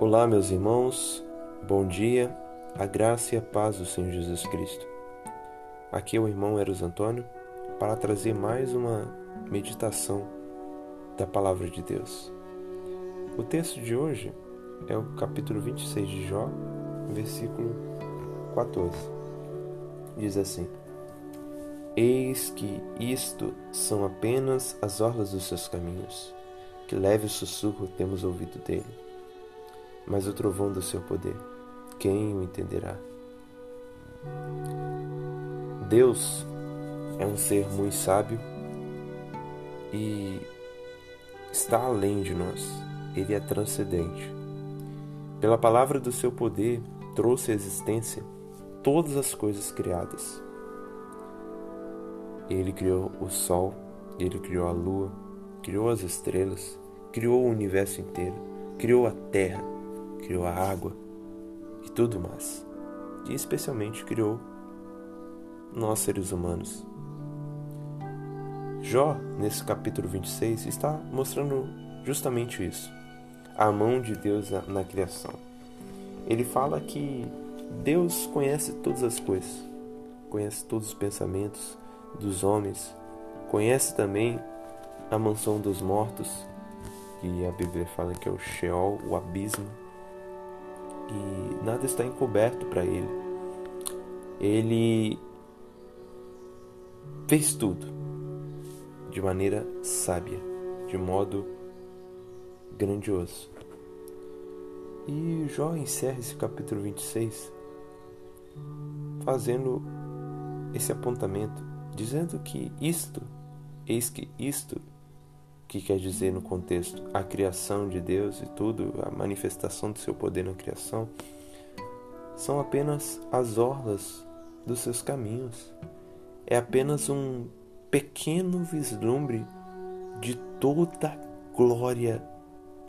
Olá, meus irmãos, bom dia, a graça e a paz do Senhor Jesus Cristo. Aqui é o irmão Eros Antônio para trazer mais uma meditação da Palavra de Deus. O texto de hoje é o capítulo 26 de Jó, versículo 14. Diz assim: Eis que isto são apenas as orlas dos seus caminhos, que leve sussurro temos ouvido dele mas o trovão do seu poder, quem o entenderá? Deus é um ser muito sábio e está além de nós. Ele é transcendente. Pela palavra do seu poder, trouxe à existência todas as coisas criadas. Ele criou o sol, ele criou a lua, criou as estrelas, criou o universo inteiro, criou a terra, criou a água e tudo mais. E especialmente criou nós seres humanos. Jó, nesse capítulo 26, está mostrando justamente isso. A mão de Deus na, criação. Ele fala que Deus conhece todas as coisas, conhece todos os pensamentos dos homens, conhece também a mansão dos mortos, que a Bíblia fala que é o Sheol, o abismo e nada está encoberto para ele. Ele fez tudo de maneira sábia, de modo grandioso. E Jó encerra esse capítulo 26 fazendo esse apontamento, dizendo que isto, eis que isto que quer dizer no contexto a criação de Deus e tudo, a manifestação do seu poder na criação, são apenas as orlas dos seus caminhos. É apenas um pequeno vislumbre de toda a glória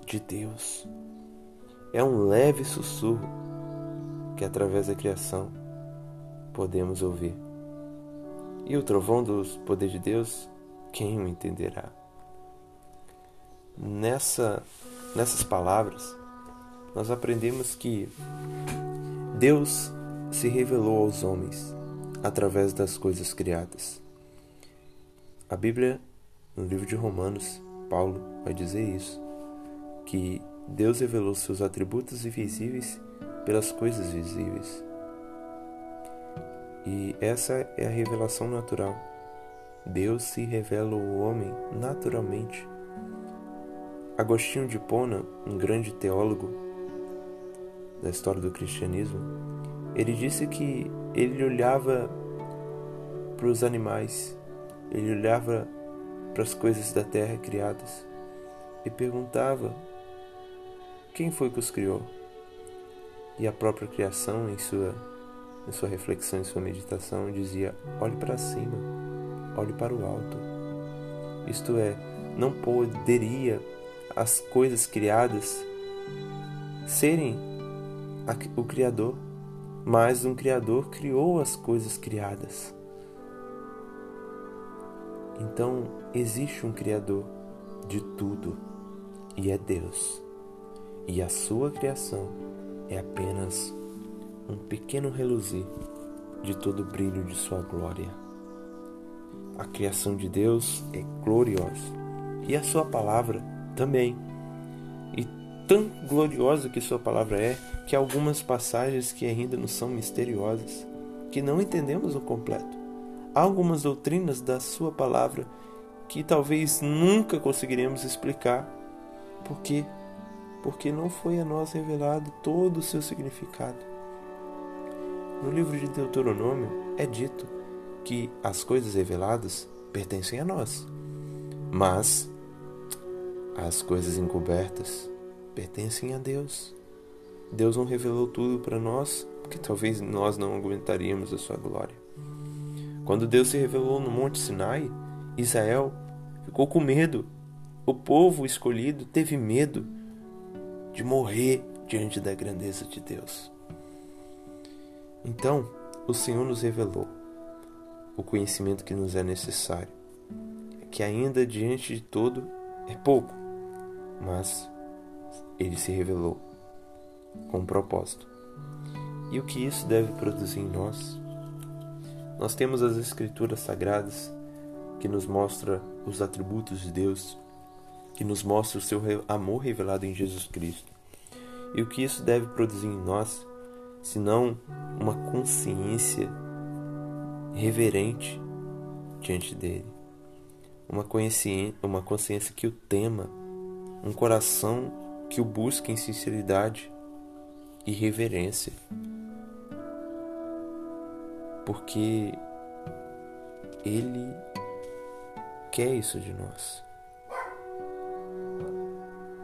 de Deus. É um leve sussurro que através da criação podemos ouvir. E o trovão do poder de Deus, quem o entenderá? Nessa, nessas palavras, nós aprendemos que Deus se revelou aos homens através das coisas criadas. A Bíblia, no livro de Romanos, Paulo vai dizer isso, que Deus revelou seus atributos invisíveis pelas coisas visíveis. E essa é a revelação natural. Deus se revela ao homem naturalmente Agostinho de Pona, um grande teólogo da história do cristianismo, ele disse que ele olhava para os animais, ele olhava para as coisas da terra criadas e perguntava quem foi que os criou. E a própria criação, em sua, em sua reflexão, em sua meditação, dizia: olhe para cima, olhe para o alto. Isto é, não poderia as coisas criadas serem o Criador, mas um Criador criou as coisas criadas. Então existe um Criador de tudo e é Deus. E a sua criação é apenas um pequeno reluzir de todo o brilho de sua glória. A criação de Deus é gloriosa e a sua palavra também. E tão gloriosa que Sua palavra é, que há algumas passagens que ainda nos são misteriosas, que não entendemos o completo. Há algumas doutrinas da Sua palavra que talvez nunca conseguiremos explicar. Por quê? Porque não foi a nós revelado todo o seu significado. No livro de Deuteronômio é dito que as coisas reveladas pertencem a nós, mas as coisas encobertas pertencem a Deus. Deus não revelou tudo para nós, porque talvez nós não aguentaríamos a sua glória. Quando Deus se revelou no Monte Sinai, Israel ficou com medo. O povo escolhido teve medo de morrer diante da grandeza de Deus. Então, o Senhor nos revelou o conhecimento que nos é necessário, que ainda diante de todo é pouco, mas ele se revelou com um propósito. E o que isso deve produzir em nós? Nós temos as escrituras sagradas que nos mostra os atributos de Deus, que nos mostra o seu amor revelado em Jesus Cristo. E o que isso deve produzir em nós, senão uma consciência reverente diante dele, uma consciência, uma consciência que o tema, um coração que o busque em sinceridade e reverência. Porque Ele quer isso de nós.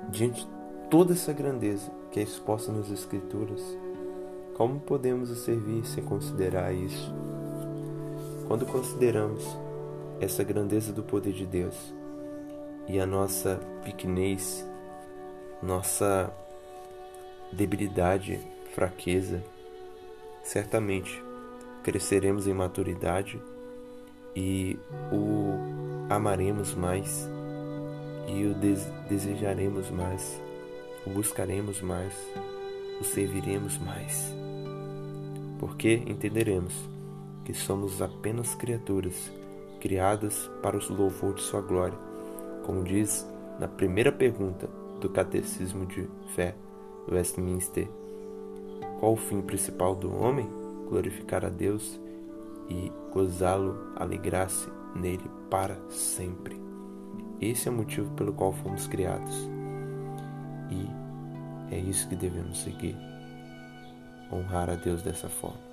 Diante de toda essa grandeza que é exposta nas Escrituras, como podemos o servir sem considerar isso? Quando consideramos essa grandeza do poder de Deus e a nossa pequenez nossa debilidade, fraqueza, certamente cresceremos em maturidade e o amaremos mais e o desejaremos mais, o buscaremos mais, o serviremos mais. Porque entenderemos que somos apenas criaturas criadas para o louvor de Sua glória, como diz na primeira pergunta do Catecismo de Fé Westminster. Qual o fim principal do homem? Glorificar a Deus e gozá-lo, alegrar-se nele para sempre. Esse é o motivo pelo qual fomos criados. E é isso que devemos seguir. Honrar a Deus dessa forma.